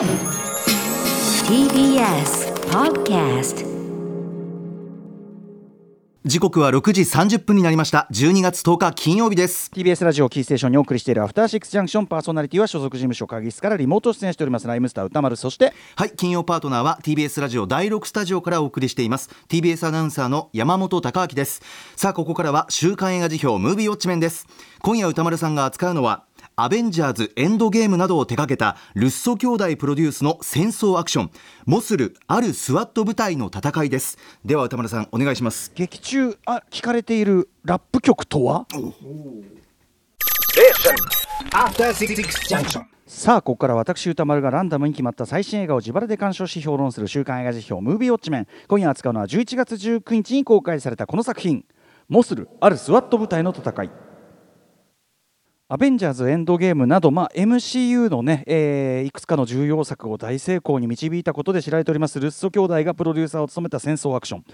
TBS Podcast 時刻は6時30分になりました。12月10日金曜日です。TBS ラジオキーステーションにお送りしているアフターシックスジャンクション。パーソナリティは所属事務所会議室からリモート出演しております。ライムスター歌丸そしてはい金曜パートナーは TBS ラジオ第6スタジオからお送りしています。TBS アナウンサーの山本貴明です。さあここからは週刊映画辞表ムービーウォッチメンです。今夜歌丸さんが扱うのはアベンジャーズエンドゲームなどを手掛けたルッソ兄弟プロデュースの戦争アクションモスルあるスワット部隊の戦いです。では歌丸さんお願いします。劇中あ聞かれているラップ曲とは？さあここから私歌丸がランダムに決まった最新映画を自腹で鑑賞し評論する週刊映画辞表ムービーウォッチメン。今夜扱うのは11月19日に公開されたこの作品。モスルあるスワット部隊の戦いアベンジャーズエンドゲームなど、まあ、MCU のね、えーいくつかの重要作を大成功に導いたことで知られておりますルッソ兄弟がプロデューサーを務めた戦争アクション。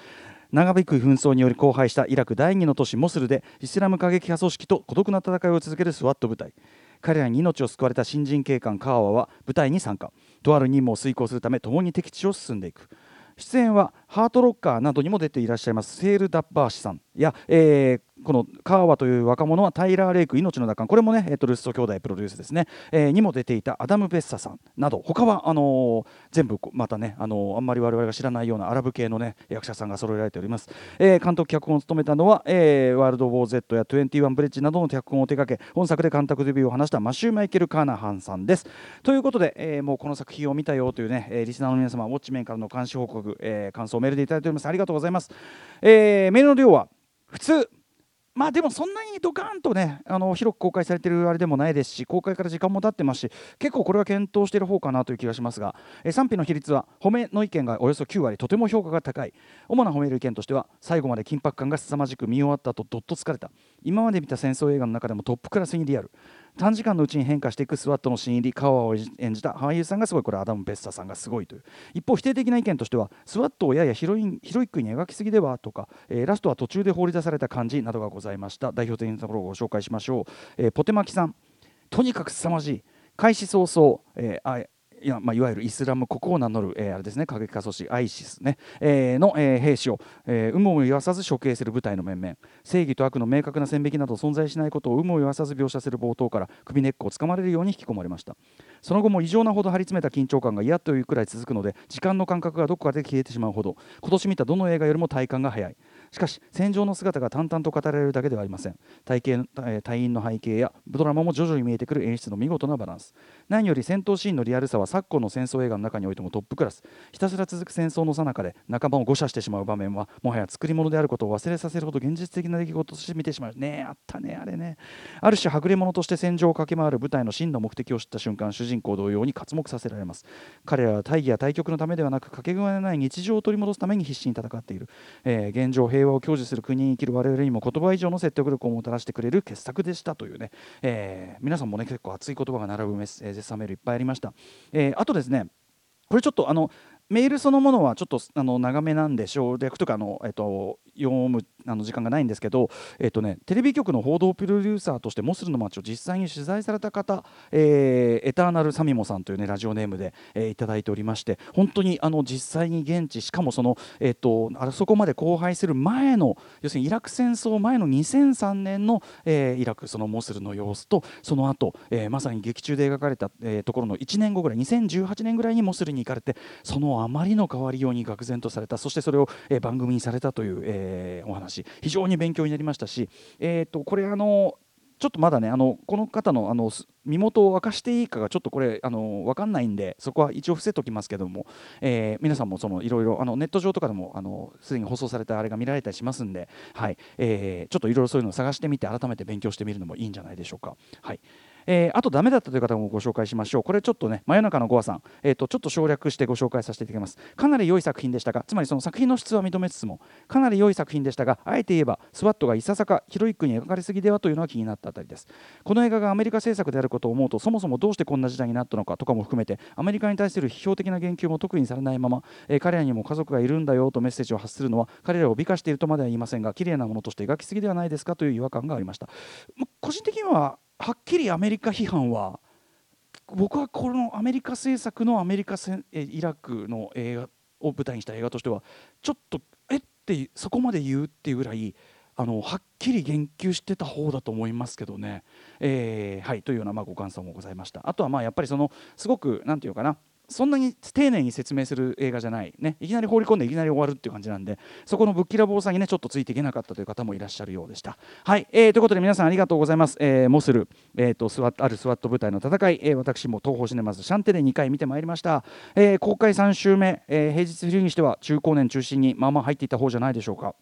長引く紛争により荒廃したイラク第二の都市モスルでイスラム過激派組織と孤独な戦いを続けるスワット部隊。彼らに命を救われた新人警官カーワは部隊に参加。とある任務を遂行するため共に敵地を進んでいく。出演はハートロッカーなどにも出ていらっしゃいますセール・ダッバーシさんや、えーこのカーワという若者はタイラー・レイク命の奪還。これもね、えっとルッソ兄弟プロデュースですね、えーにも出ていたアダム・ベッサさんなど他はあの全部またね、あのあんまり我々が知らないようなアラブ系のね役者さんが揃えられております、えー監督脚本を務めたのは、えーワールド・ウォー・ゼットや21ブレッジなどの脚本を手掛け本作で監督デビューを果たしたマシュー・マイケル・カーナハンさんです。ということで、えーもうこの作品を見たよというね、えーリスナーの皆様ウォッチメンからの監視報告、えー感想をメールでいただいております。ありがとうございます、えーメールの量は普通まあでもそんなにドカーンとねあの広く公開されてるあれでもないですし公開から時間も経ってますし結構これは検討してる方かなという気がしますが、え賛否の比率は褒めの意見がおよそ9割とても評価が高い。主な褒める意見としては最後まで緊迫感が凄まじく見終わった後どっと疲れた。今まで見た戦争映画の中でもトップクラスにリアル。短時間のうちに変化していくスワットの新入りカワを演じた俳優さんがすごいこれアダム・ベッサさんがすごいという。一方否定的な意見としてはスワットをややヒロインヒロイックに描きすぎではとか、えーラストは途中で放り出された感じなどがございました代表的なところをご紹介しましょう、えーポテマキさんとにかく凄まじい。開始早々、えーいやまあ、いわゆるイスラム国を名乗る、えーあれですね過激派組織アイシス、ねえーの、えー兵士を、えー有無を言わさず処刑する部隊の面々正義と悪の明確な線引きなど存在しないことを有無を言わさず描写する冒頭から首根っこをつかまれるように引き込まれました。その後も異常なほど張り詰めた緊張感が嫌というくらい続くので時間の感覚がどこかで消えてしまうほど今年見たどの映画よりも体感が早い。しかし戦場の姿が淡々と語られるだけではありません。体系えー隊員の背景やドラマも徐々に見えてくる演出の見事なバランス。何より戦闘シーンのリアルさは昨今の戦争映画の中においてもトップクラス。ひたすら続く戦争の最中で仲間を誤射してしまう場面はもはや作り物であることを忘れさせるほど現実的な出来事として見てしまう。ねえあったねあれね。ある種はぐれ者として戦場を駆け回る部隊の真の目的を知った瞬間主人公同様に刮目させられます。彼らは大義や対局のためではなくかけがえのない日常を取り戻すために必死に戦っている、えー現状平和を享受する国に生きる我々にも言葉以上の説得力をもたらしてくれる傑作でしたというね、えー皆さんもね結構熱い言葉が並ぶメッセージ絶賛メールいっぱいありました、えーあとですねこれちょっとあのメールそのものはちょっとあの長めなんで省略とかの、えっと、読むあの時間がないんですけど、えっとね、テレビ局の報道プロデューサーとしてモスルの街を実際に取材された方、えーエターナルサミモさんという、ね、ラジオネームで、えーいただいておりまして本当にあの実際に現地しかもその、えっと、あそこまで荒廃する前の要するにイラク戦争前の2003年の、えーイラクそのモスルの様子とその後、えーまさに劇中で描かれた、えーところの1年後ぐらい2018年ぐらいにモスルに行かれてそのあまりの変わりように愕然とされた。そしてそれを、え番組にされたという、えお話。非常に勉強になりましたし、えー、とこれあのちょっとまだねあのこの方のあの身元を明かしていいかがちょっとこれあの分かんないんでそこは一応伏せときますけども、えー皆さんもそのいろいろあのネット上とかでもあのすでに放送されたあれが見られたりしますんで、はい。えーちょっといろいろそういうのを探してみて改めて勉強してみるのもいいんじゃないでしょうか。はい。えーあとダメだったという方もご紹介しましょう。これちょっとね真夜中のゴアさん、えー、とちょっと省略してご紹介させていただきます。かなり良い作品でしたがつまりその作品の質は認めつつもかなり良い作品でしたがあえて言えばスワットがいささかヒロイックに描かれすぎではというのは気になったあたりです。この映画がアメリカ制作であることを思うとそもそもどうしてこんな時代になったのかとかも含めてアメリカに対する批評的な言及も特にされないまま、えー彼らにも家族がいるんだよとメッセージを発するのは彼らを美化しているとまでは言いませんが綺麗なものとして描きすぎではないですかという違和感がありました。個人的にははっきりアメリカ批判は僕はこのアメリカ制作のアメリカ戦えイラクの映画を舞台にした映画としてはちょっとえってそこまで言うっていうぐらいあのはっきり言及してた方だと思いますけどね。えーはいというようなまあご感想もございました。あとはまあやっぱりそのすごくなんていうかなそんなに丁寧に説明する映画じゃない、ね、いきなり放り込んでいきなり終わるっていう感じなんでそこのぶっきらぼうさにねちょっとついていけなかったという方もいらっしゃるようでした。はい、えー、ということで皆さんありがとうございます。えー、モスル、えーと、スワあるスワット部隊の戦い、えー、私も東宝シネマズシャンテで2回見てまいりました。えー、公開3週目、えー、平日昼にしては中高年中心にまあまあ入っていた方じゃないでしょうか。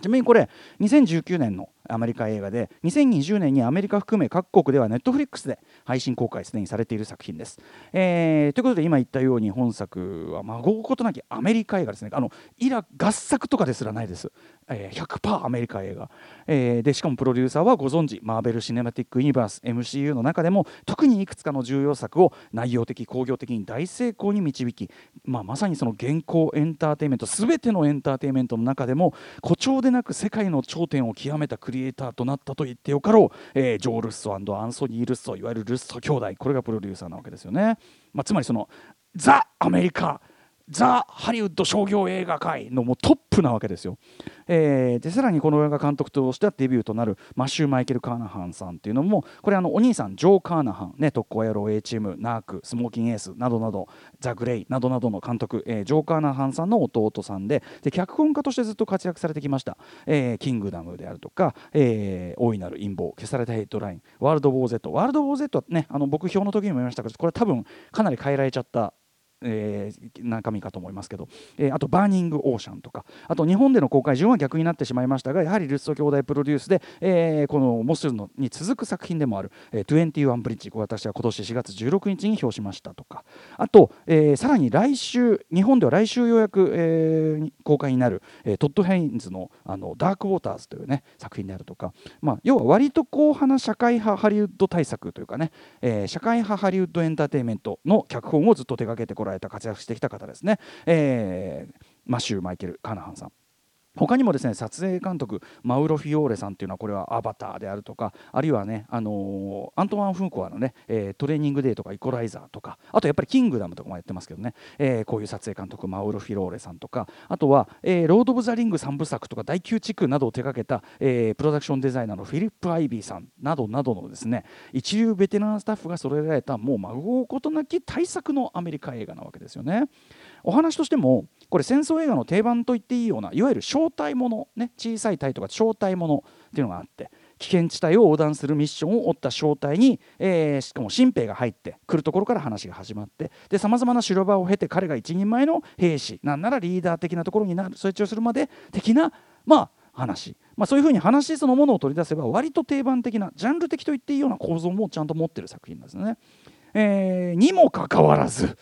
ちなみにこれ2019年のアメリカ映画で2020年にアメリカ含め各国ではネットフリックスで配信公開すでにされている作品です。えー、ということで今言ったように本作は孫うことなきアメリカ映画ですね。あのイラ合作とかですらないです、えー、100%アメリカ映画、えー、でしかもプロデューサーはご存知マーベル・シネマティック・ユニバース MCU の中でも特にいくつかの重要作を内容的工業的に大成功に導き、まあ、まさにその現行エンターテインメント全てのエンターテインメントの中でも誇張でなく世界の頂点を極めたクリエイターとなったと言ってよかろう、えー、ジョー・ルッソアンソニー・ルッソいわゆるルッソ兄弟。これがプロデューサーなわけですよね、まあ、つまりそのザ・アメリカザ・ハリウッド商業映画界のもうトップなわけですよ。えー、でさらにこの映画監督としてはデビューとなるマシュー・マイケル・カーナハンさんっていうのもこれあのお兄さんジョー・カーナハン、ね、特攻野郎 A チームナークスモーキンエースなどなどザ・グレイなどなどの監督、えー、ジョー・カーナハンさんの弟さんでで脚本家としてずっと活躍されてきました「えー、キングダム」であるとか「えー、大いなる陰謀」消されたヘッドラインワールド・ウォー・ゼットワールド・ウォー・ゼットはねあの僕評の時にも言いましたけどこれ多分かなり変えられちゃったえー、中身かと思いますけど、えー、あと「バーニング・オーシャン」とか。あと日本での公開順は逆になってしまいましたがやはりルッソ兄弟プロデュースで、えー、このモスルのに続く作品でもある「えー、21ブリッジ」私は今年4月16日に評しましたとか。あと、えー、さらに来週日本では来週ようやく、えー、公開になる、えー、トッド・ヘインズのあの「ダーク・ウォーターズ」という、ね、作品であるとか、まあ、要は割と硬派な社会派ハリウッド大作というかね、えー、社会派ハリウッドエンターテインメントの脚本をずっと手掛けてこられた活躍してきた方ですね、えー、マシュー・マイケル・カナハンさん。他にもですね撮影監督マウロ・フィオーレさんっていうのはこれはアバターであるとかあるいはね、あのー、アントワン・フークアのね、えー、トレーニングデーとかイコライザーとかあとやっぱりキングダムとかもやってますけどね、えー、こういう撮影監督マウロ・フィオーレさんとかあとは、え、ロード・オブ・ザ・リング3部作とか第9地区などを手掛けた、え、プロダクションデザイナーのフィリップ・アイビーさんなどなどのですね一流ベテランスタッフが揃えられたもう孫うことなき大作のアメリカ映画なわけですよね。お話としてもこれ戦争映画の定番と言っていいようないわゆる小隊もの、ね、小さい隊とか小隊ものっていうのがあって危険地帯を横断するミッションを負った小隊に、えー、しかも新兵が入ってくるところから話が始まってさまざまな白場を経て彼が一人前の兵士なんならリーダー的なところになるそいつをするまで的なまあ話、まあ、そういうふうに話そのものを取り出せば割と定番的なジャンル的と言っていいような構造もちゃんと持ってる作品なんですね。えー、にもかかわらず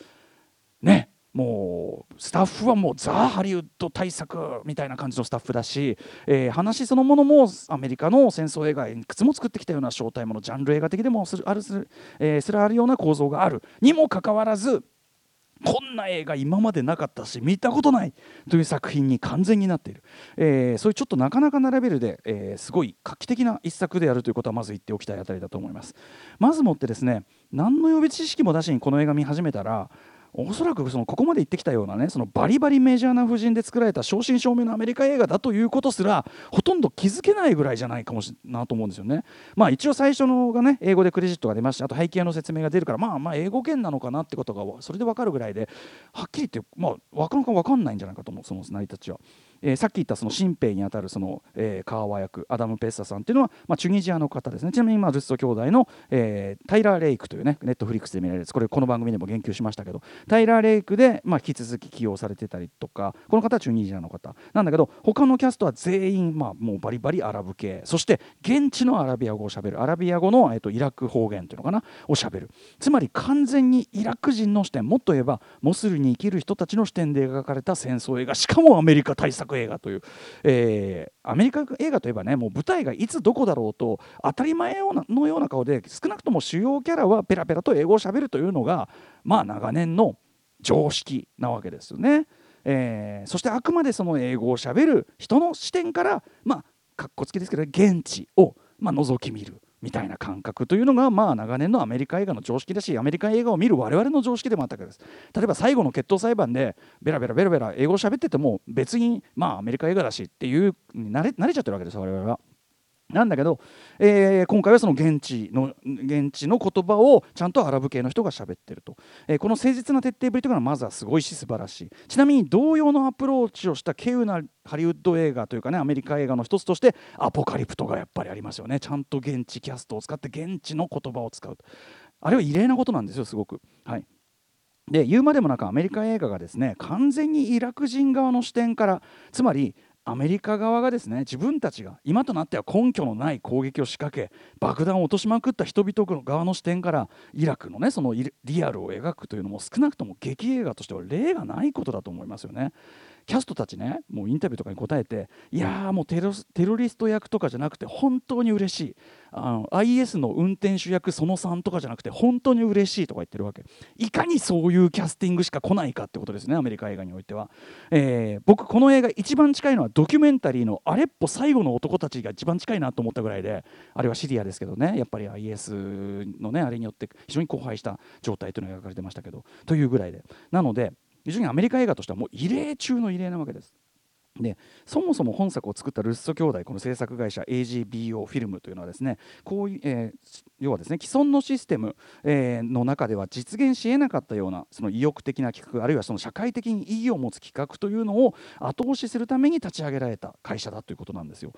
ねもうスタッフはもうザ・ハリウッド対策みたいな感じのスタッフだし、えー、話そのものもアメリカの戦争映画いくつも作ってきたような正体ものジャンル映画的でもするあるする、えー、すらあるような構造がある。にもかかわらずこんな映画今までなかったし見たことないという作品に完全になっている、えー、そういうちょっとなかなかなレベルで、えー、すごい画期的な一作であるということはまず言っておきたいあたりだと思います。まずもってですね何の予備知識も出しにこの映画見始めたらおそらくそのここまで言ってきたようなねそのバリバリメジャーな布陣で作られた正真正銘のアメリカ映画だということすらほとんど気づけないぐらいじゃないかもしれないと思うんですよね。まあ一応最初のがね英語でクレジットが出ましてあと背景の説明が出るからまあまあ英語圏なのかなってことがそれで分かるぐらいではっきり言ってまあ分かるか分かんないんじゃないかと思うその成り立ちは。えー、さっき言ったその新兵にあたるその、えー、カーワ役アダム・ペッサさんっていうのは、まあ、チュニジアの方ですね。ちなみに、まあ、ルッソ兄弟の、えー、タイラー・レイクというねネットフリックスで見られるこれこの番組でも言及しましたけどタイラー・レイクで、まあ、引き続き起用されてたりとかこの方はチュニジアの方。なんだけど他のキャストは全員、まあ、もうバリバリアラブ系。そして現地のアラビア語をしゃべる。アラビア語の、えーと、イラク方言というのかな？をしゃべる。つまり完全にイラク人の視点。もっと言えばモスルに生きる人たちの視点で描かれた戦争映画。しかもアメリカ大作映画というえー、アメリカ映画といえばねもう舞台がいつどこだろうと当たり前のような顔で少なくとも主要キャラはペラペラと英語をしゃべるというのがまあ長年の常識なわけですよね。えー、そしてあくまでその英語をしゃべる人の視点からまあかっこつきですけど現地を、まあ、覗き見るみたいな感覚というのがまあ長年のアメリカ映画の常識だしアメリカ映画を見る我々の常識でもあったわけです例えば最後の決闘裁判でベラベラベラベラ英語を喋ってても別にまあアメリカ映画だしっていう慣れ慣れちゃってるわけです我々は。なんだけど、えー、今回はその現地の現地の言葉をちゃんとアラブ系の人が喋ってると、えー、この誠実な徹底ぶりというのはまずはすごいし素晴らしい。ちなみに同様のアプローチをした稀有なハリウッド映画というかねアメリカ映画の一つとしてアポカリプトがやっぱりありますよね。ちゃんと現地キャストを使って現地の言葉を使うあれは異例なことなんですよすごく。はい。で言うまでもなくアメリカ映画がですね完全にイラク人側の視点からつまりアメリカ側がですね自分たちが今となっては根拠のない攻撃を仕掛け爆弾を落としまくった人々の側の視点からイラクのねそのリアルを描くというのも少なくとも劇映画としては例がないことだと思いますよね。キャストたちねもうインタビューとかに答えていやーもうテロテロリスト役とかじゃなくて本当に嬉しい。あの IS の運転手役その3とかじゃなくて本当に嬉しいとか言ってるわけ。いかにそういうキャスティングしか来ないかってことですねアメリカ映画においては、えー、僕この映画一番近いのはドキュメンタリーのアレッポ最後の男たちが一番近いなと思ったぐらいであれはシリアですけどねやっぱり IS のねあれによって非常に荒廃した状態というのが描かれてましたけどというぐらいで。なので非常にアメリカ映画としてはもう異例中の異例なわけです。でそもそも本作を作ったルッソ兄弟この制作会社 AGBO フィルムというのはですねこういう、えー、要はですね既存のシステム、えー、の中では実現しえなかったようなその意欲的な企画あるいはその社会的に意義を持つ企画というのを後押しするために立ち上げられた会社だということなんですよ。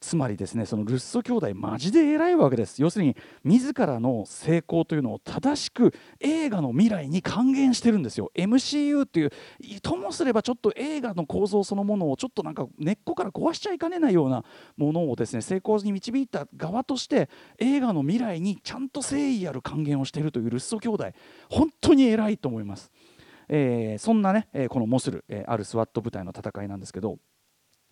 つまりですねそのルッソ兄弟マジで偉いわけです。要するに自らの成功というのを正しく映画の未来に還元してるんですよ。MCU っていうともすればちょっと映画の構造そのものをちょっとなんか根っこから壊しちゃいかねないようなものをですね成功に導いた側として映画の未来にちゃんと誠意ある還元をしているというルッソ兄弟。本当に偉いと思います、えー、そんなね、えこのモスル、えあるスワット部隊の戦いなんですけど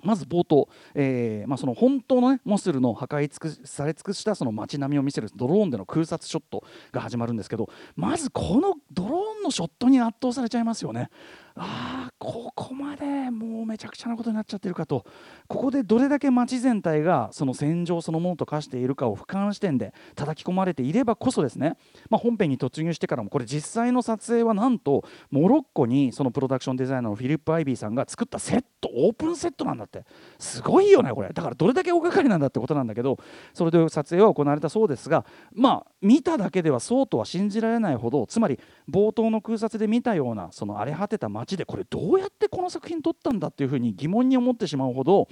まず冒頭、えーまあ、その本当の、ね、モスルの破壊尽くされ尽くしたその街並みを見せるドローンでの空撮ショットが始まるんですけどまずこのドローンのショットに圧倒されちゃいますよね。ああここまでもうめちゃくちゃなことになっちゃってるかと。ここでどれだけ街全体がその戦場そのものと化しているかを俯瞰視点で叩き込まれていればこそですね、まあ、本編に突入してからもこれ実際の撮影はなんとモロッコにそのプロダクションデザイナーのフィリップ・アイビーさんが作ったセットオープンセットなんだって。すごいよねこれ。だからどれだけ大掛かりなんだってことなんだけどそれで撮影は行われたそうですがまあ見ただけではそうとは信じられないほどつまり冒頭の空撮で見たようなその荒れ果てた街でこれどうやってこの作品撮ったんだっていうふうに疑問に思ってしまうほど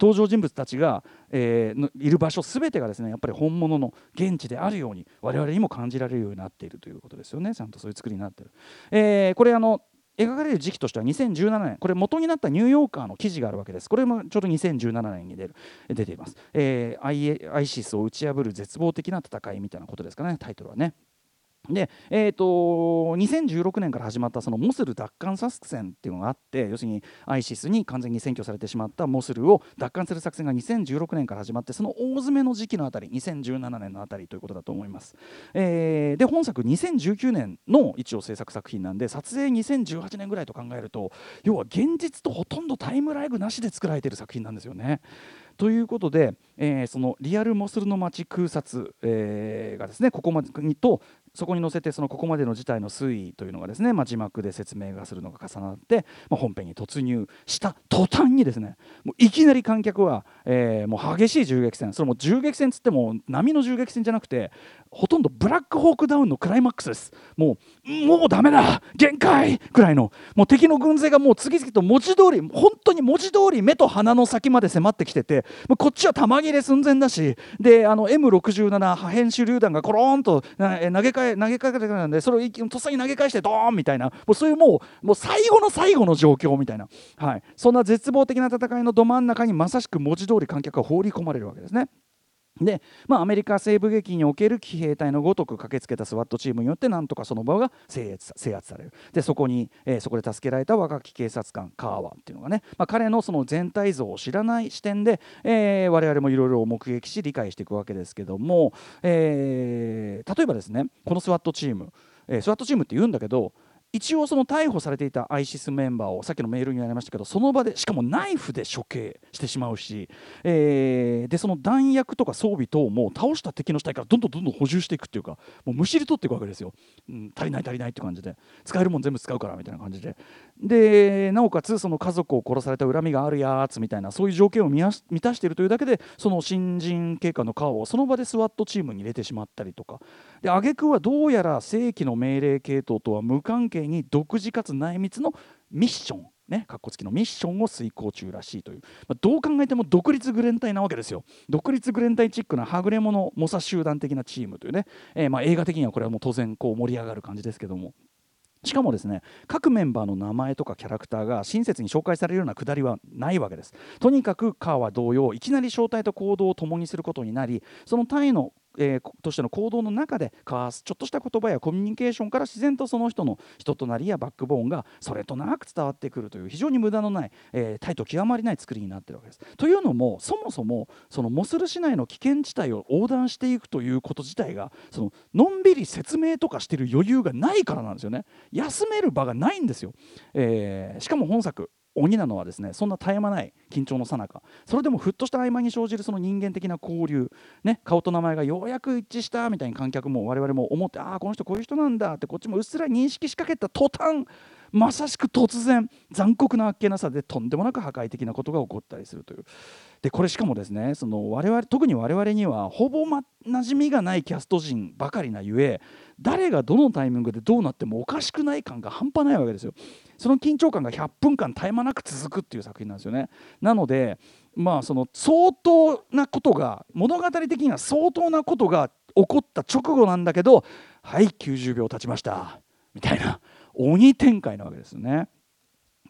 登場人物たちが、えー、いる場所全てがですねやっぱり本物の現地であるように我々にも感じられるようになっているということですよね。ちゃんとそういう作りになってる。えー、これあの描かれる時期としては2017年。これ元になったニューヨーカーの記事があるわけです。これもちょうど2017年に出る出ています、えー、アイシスを打ち破る絶望的な戦いみたいなことですかねタイトルはね。で、えーと、2016年から始まったそのモスル奪還作戦っていうのがあって要するにアイシスに完全に占拠されてしまったモスルを奪還する作戦が2016年から始まってその大詰めの時期のあたり2017年のあたりということだと思います、えー、で本作2019年の一応制作作品なんで撮影2018年ぐらいと考えると要は現実とほとんどタイムライグなしで作られている作品なんですよね。ということで、えー、そのリアルモスルの街空撮、えー、がですねここまでにとそこに載せてそのここまでの事態の推移というのがですね、まあ、字幕で説明がするのが重なって、まあ、本編に突入した途端にですねもういきなり観客は、えー、もう激しい銃撃戦。それも銃撃戦つっても波の銃撃戦じゃなくてほとんどブラックホークダウンのクライマックスです。もうもうダメだ限界くらいの。もう敵の軍勢がもう次々と文字通り本当に文字通り目と鼻の先まで迫ってきててもうこっちは弾切れ寸前だしであの M67 破片手榴弾がコロンと投げか返投げかけてくるんでそれをとっさに投げ返してドーンみたいなもうそういうもうもう最後の最後の状況みたいな、はい、そんな絶望的な戦いのど真ん中にまさしく文字通り観客が放り込まれるわけですね。で、まあ、アメリカ西部劇における騎兵隊のごとく駆けつけたスワットチームによってなんとかその場が制圧制圧される。でそこに、えー、そこで助けられた若き警察官カーワンっていうのがね、まあ、彼のその全体像を知らない視点で、えー、我々もいろいろ目撃し理解していくわけですけども、えー、例えばですねこのスワットチーム、えー、スワットチームって言うんだけど一応その逮捕されていたアイシスメンバーをさっきのメールにありましたけどその場でしかもナイフで処刑してしまうし、えー、でその弾薬とか装備等も倒した敵の死体からどんどんどんどん補充していくっていうかもうむしり取っていくわけですよ、うん、足りない足りないって感じで。使えるもん全部使うからみたいな感じで。でなおかつその家族を殺された恨みがあるやつみたいなそういう条件を満たしているというだけでその新人警官の顔をその場でスワットチームに入れてしまったりとか。で挙句はどうやら正規の命令系統とは無関係に独自かつ内密のミッションね、かっこつきのミッションを遂行中らしいという、まあ、どう考えても独立グレン隊なわけですよ。独立グレン隊チックなはぐれ者猛者集団的なチームというね、えー、まあ映画的にはこれはもう当然こう盛り上がる感じですけども。しかもですね各メンバーの名前とかキャラクターが親切に紹介されるようなくだりはないわけです。とにかくカーは同様いきなり正体と行動を共にすることになりそのタイのえー、としての行動の中で交わすちょっとした言葉やコミュニケーションから自然とその人の人となりやバックボーンがそれとなく伝わってくるという非常に無駄のない、えー、態度極まりない作りになっているわけです。というのもそもそもそのモスル市内の危険地帯を横断していくということ自体がそののんびり説明とかしてる余裕がないからなんですよね。休める場がないんですよ。えー、しかも本作鬼なのはですねそんな絶え間ない緊張のさなか。それでもふっとした合間に生じるその人間的な交流、ね、顔と名前がようやく一致したみたいに観客も我々も思ってああこの人こういう人なんだってこっちもうっすら認識しかけた途端まさしく突然残酷なあっけなさでとんでもなく破壊的なことが起こったりするという。でこれしかもですねその我々特に我々にはほぼ、ま、馴染みがないキャスト陣ばかりなゆえ誰がどのタイミングでどうなってもおかしくない感が半端ないわけですよ。その緊張感が100分間絶え間なく続くっていう作品なんですよね。なのでまあその相当なことが物語的には相当なことが起こった直後なんだけどはい90秒経ちました。みたいな鬼展開なわけですよね。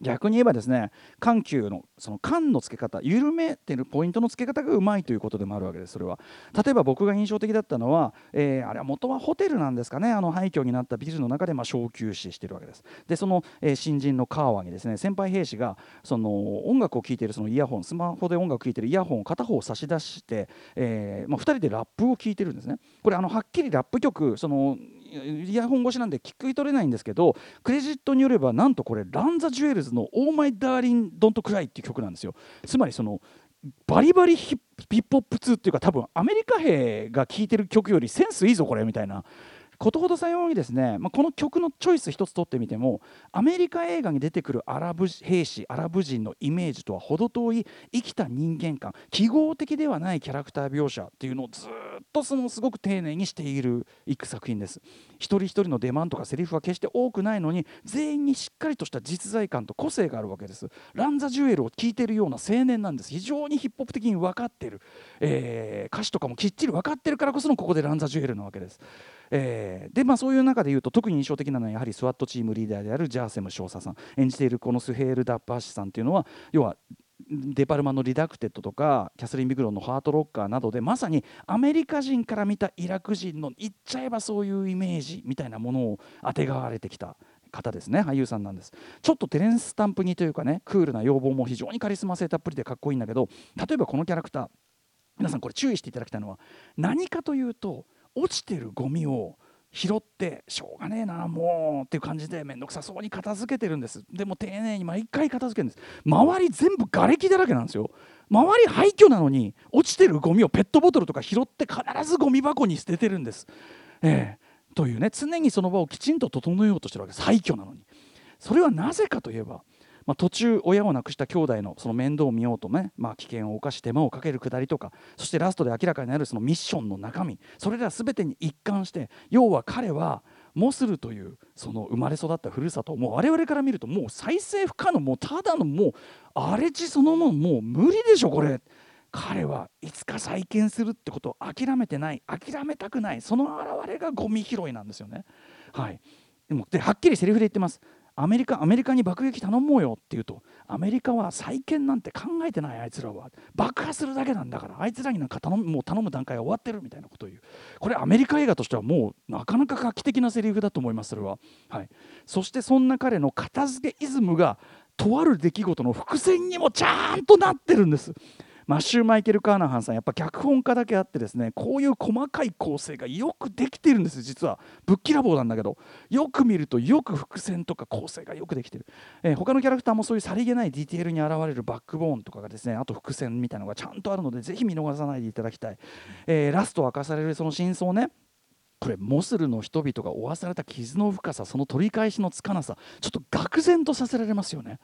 逆に言えばですね緩急のその緩のつけ方緩めてるポイントのつけ方がうまいということでもあるわけですそれは。例えば僕が印象的だったのは、えー、あれは元はホテルなんですかねあの廃墟になったビルの中でまあ小休止してるわけです。でその、えー、新人のカーワにですね先輩兵士がその音楽を聴いているそのイヤホンスマホで音楽聴いているイヤホンを片方差し出して、えーまあ、2人でラップを聴いてるんですね。これあのはっきりラップ曲そのイヤホン越しなんで聞き取れないんですけどクレジットによればなんとこれラン・ザ・ジュエルズの「オーマイ・ダーリン・ドント・クライ」っていう曲なんですよ。つまりそのバリバリヒップホップ2っていうか多分アメリカ兵が聴いてる曲よりセンスいいぞこれみたいな。ことほどさようにですね、まあ、この曲のチョイス一つ取ってみてもアメリカ映画に出てくるアラブ兵士アラブ人のイメージとは程遠い生きた人間観記号的ではないキャラクター描写っていうのをずっとそのすごく丁寧にしているいく作品です。一人一人の出番とかセリフは決して多くないのに全員にしっかりとした実在感と個性があるわけです。ランザ・ジュエルを聴いてるような青年なんです。非常にヒップホップ的に分かってる、えー、歌詞とかもきっちり分かってるからこそのここでラン・ザ・ジュエルズなわけです。えー、でまあそういう中でいうと特に印象的なのはやはり SWAT チームリーダーであるジャーセム少佐さん。演じているこのスヘール・ダッバーシさんっていうのは要はデパルマのリダクテッドとかキャスリン・ビグローのハートロッカーなどでまさにアメリカ人から見たイラク人の言っちゃえばそういうイメージみたいなものをあてがわれてきた方ですね。俳優さんなんです。ちょっとテレンス・スタンプにというかねクールな容貌も非常にカリスマ性たっぷりでかっこいいんだけど例えばこのキャラクター皆さんこれ注意していただきたいのは何かというと落ちてるゴミを拾ってしょうがねえなもうっていう感じで面倒くさそうに片付けてるんです。でも丁寧に毎回片付けるんです。周り全部瓦礫だらけなんですよ。周り廃墟なのに落ちてるゴミをペットボトルとか拾って必ずゴミ箱に捨ててるんです、えー、というね常にその場をきちんと整えようとしてるわけです。廃墟なのに。それはなぜかといえばまあ、途中親を亡くした兄弟のその面倒を見ようとね、まあ、危険を冒し手間をかけるくだりとかそしてラストで明らかになるそのミッションの中身それら全てに一貫して要は彼はモスルというその生まれ育ったふるさともう我々から見るともう再生不可能もうただのもう荒れ地そのものもう無理でしょこれ。彼はいつか再建するってことを諦めてない諦めたくないその表れがゴミ拾いなんですよね。はい、でもではっきりセリフで言ってますアメリカアメリカに爆撃頼もうよって言うとアメリカは再建なんて考えてないあいつらは爆破するだけなんだからあいつらになんか頼むもう頼む段階は終わってるみたいなことを言う。これアメリカ映画としてはもうなかなか画期的なセリフだと思いますそれは、はい、そしてそんな彼の片付けイズムがとある出来事の伏線にもちゃんとなってるんです。マッシュー・マイケル・カーナハンさんやっぱ脚本家だけあってですねこういう細かい構成がよくできてるんです実は。ぶっきらぼうなんだけど。よく見るとよく伏線とか構成がよくできてる、えー、他のキャラクターもそういうさりげないディテールに現れるバックボーンとかがですねあと伏線みたいなのがちゃんとあるのでぜひ見逃さないでいただきたい、えー、ラスト明かされるその真相ね。これモスルの人々が負わされた傷の深さその取り返しのつかなさちょっと愕然とさせられますよね。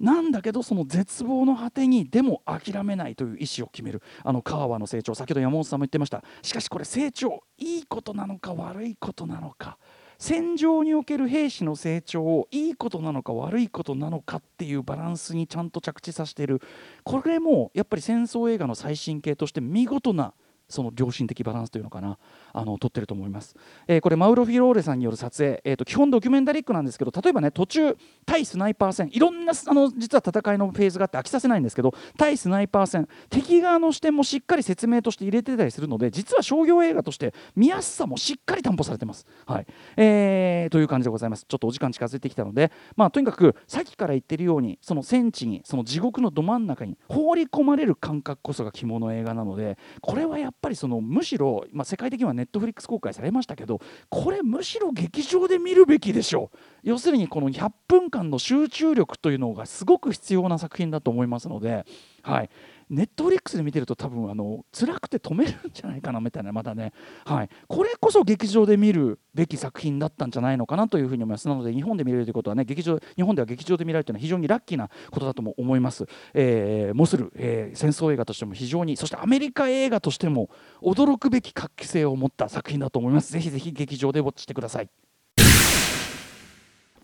なんだけどその絶望の果てにでも諦めないという意思を決める。あの川和の成長。先ほど山本さんも言ってました。しかしこれ成長いいことなのか悪いことなのか。戦場における兵士の成長をいいことなのか悪いことなのかっていうバランスにちゃんと着地させている。これもやっぱり戦争映画の最新形として見事なその良心的バランスというのかなあの撮ってると思います、えー、これマウロ・フィローレさんによる撮影、えーと、基本ドキュメンタリックなんですけど例えばね途中対スナイパー戦いろんなあの実は戦いのフェーズがあって飽きさせないんですけど対スナイパー戦敵側の視点もしっかり説明として入れてたりするので実は商業映画として見やすさもしっかり担保されてます、はい。えー、という感じでございます。ちょっとお時間近づいてきたので、まあ、とにかくさっきから言ってるようにその戦地にその地獄のど真ん中に放り込まれる感覚こそが肝の映画なのでこれはやっぱりぱりそのむしろ、まあ、世界的にはネットフリックス公開されましたけどこれむしろ劇場で見るべきでしょう。要するにこの100分間の集中力というのがすごく必要な作品だと思いますので、はい、ネットフリックスで見てると多分あの辛くて止めるんじゃないかなみたいな まだね、はい、これこそ劇場で見るべき作品だったんじゃないのかなというふうに思います。なので日本で見れるということはね劇場日本では劇場で見られるというのは非常にラッキーなことだとも思います、えー、モスル、えー、戦争映画としても非常にそしてアメリカ映画としても驚くべき活気性を持った作品だと思います。ぜひぜひ劇場でウォッチしてください。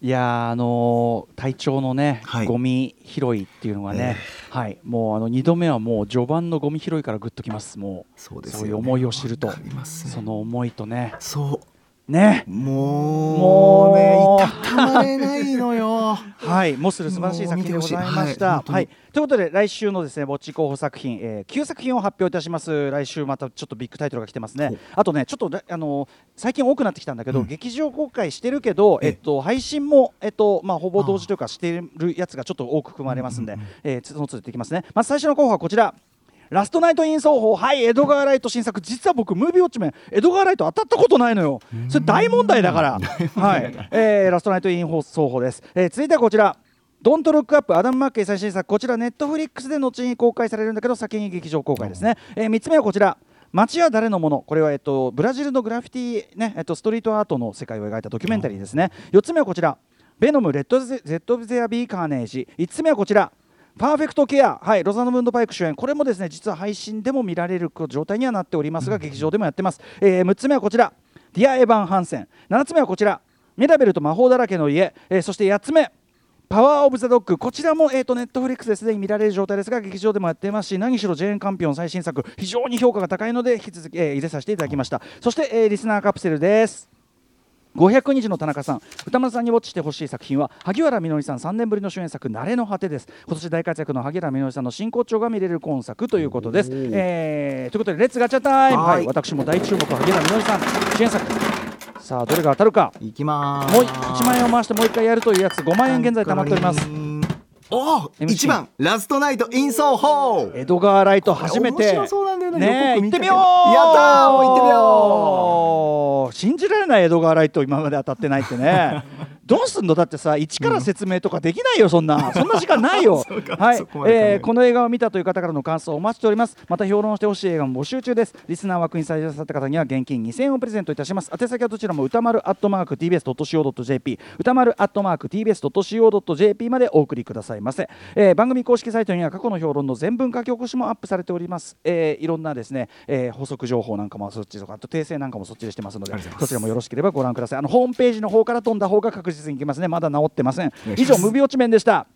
いやあのー、体調のね、はい、ゴミ拾いっていうのがね、えー、はい、もうあの2度目はもう序盤のゴミ拾いからぐっときます、もうそうです、ね、そういう思いを知ると、ね、その思いとね、そうね。もう。ねいたたまれないのよ。はいモスル素晴らしい作品でございました、はい、はい、ということで来週のですねぼっち候補作品、えー、9作品を発表いたします。来週またちょっとビッグタイトルが来てますね。あとねちょっとあの最近多くなってきたんだけど、うん、劇場公開してるけどえっと配信もえっとまあほぼ同時というかしてるやつがちょっと多く含まれますんで、うんうんうん、えー、そのついていきますね。まず最初の候補はこちらラストナイト・イン・ソーホーはいエドガー・ライト新作。実は僕ムービーウォッチメンエドガー・ライト当たったことないのよ。それ 大問題だから。はい、えー、ラストナイト・イン・ソーホーです、えー、続いてはこちら。ドント・ルック・アップ。アダム・マッケイ最新作。こちらネットフリックスで後に公開されるんだけど先に劇場公開ですね、えー、3つ目はこちら。街は誰のもの。これは、えっと、ブラジルのグラフィティ、ねえっと、ストリートアートの世界を描いたドキュメンタリーですね。4つ目はこちら。ベノムレッド・ゼット・ゼア・ビー・カーネージ。5つ目はこちらパーフェクトケア、はい、ロザムンド・パイク主演、これもですね実は配信でも見られる状態にはなっておりますが、劇場でもやってます。えー、6つ目はこちら、ディア・エヴァン・ハンセン、7つ目はこちら、ミラベルと魔法だらけの家、えー、そして8つ目、パワー・オブ・ザ・ドッグ、こちらも、えーと、ネットフリックスですでに見られる状態ですが、劇場でもやっていますし、何しろジェーン・カンピオン最新作、非常に評価が高いので、引き続き、えー、入れさせていただきました。そして、えー、リスナーカプセルです。500日の田中さん宇多丸さんにウォッチしてほしい作品は萩原みのりさん3年ぶりの主演作「成れの果て」です。今年大活躍の萩原みのりさんの真骨頂が見れる今作ということです、えー、ということで Let's ガチャタイム、はい、私も大注目萩原みのりさん主演作。さあどれが当たるか。いきます。もう1万円を回してもう1回やるというやつ5万円現在貯まっておりますおお一番ラストナイトインソーホー。江戸川ライト初めて。面白そうなんだよね行ってみよう。やったーもう行ってみよう。信じられない江戸川ライト今まで当たってないってね どうすんの？だってさ一から説明とかできないよそんな。そんな時間ないよ。はい、えー、この映画を見たという方からの感想をお待ちしております。また評論してほしい映画も募集中です。リスナー枠に採用された方には現金2000円をプレゼントいたします。宛先はどちらも歌丸アットマーク TBS.CO.JP 歌丸アットマーク TBS.CO.JP までお送りくださいませ、えー、番組公式サイトには過去の評論の全文書き起こしもアップされております、えー、いろんなですね、えー、補足情報なんかもそっちとかあと訂正なんかもそっちでしてますのでそちらもよろしければご覧ください。あのホームページの方から飛んだ方が確実にいきますね。まだ治ってません。以上無病地面でした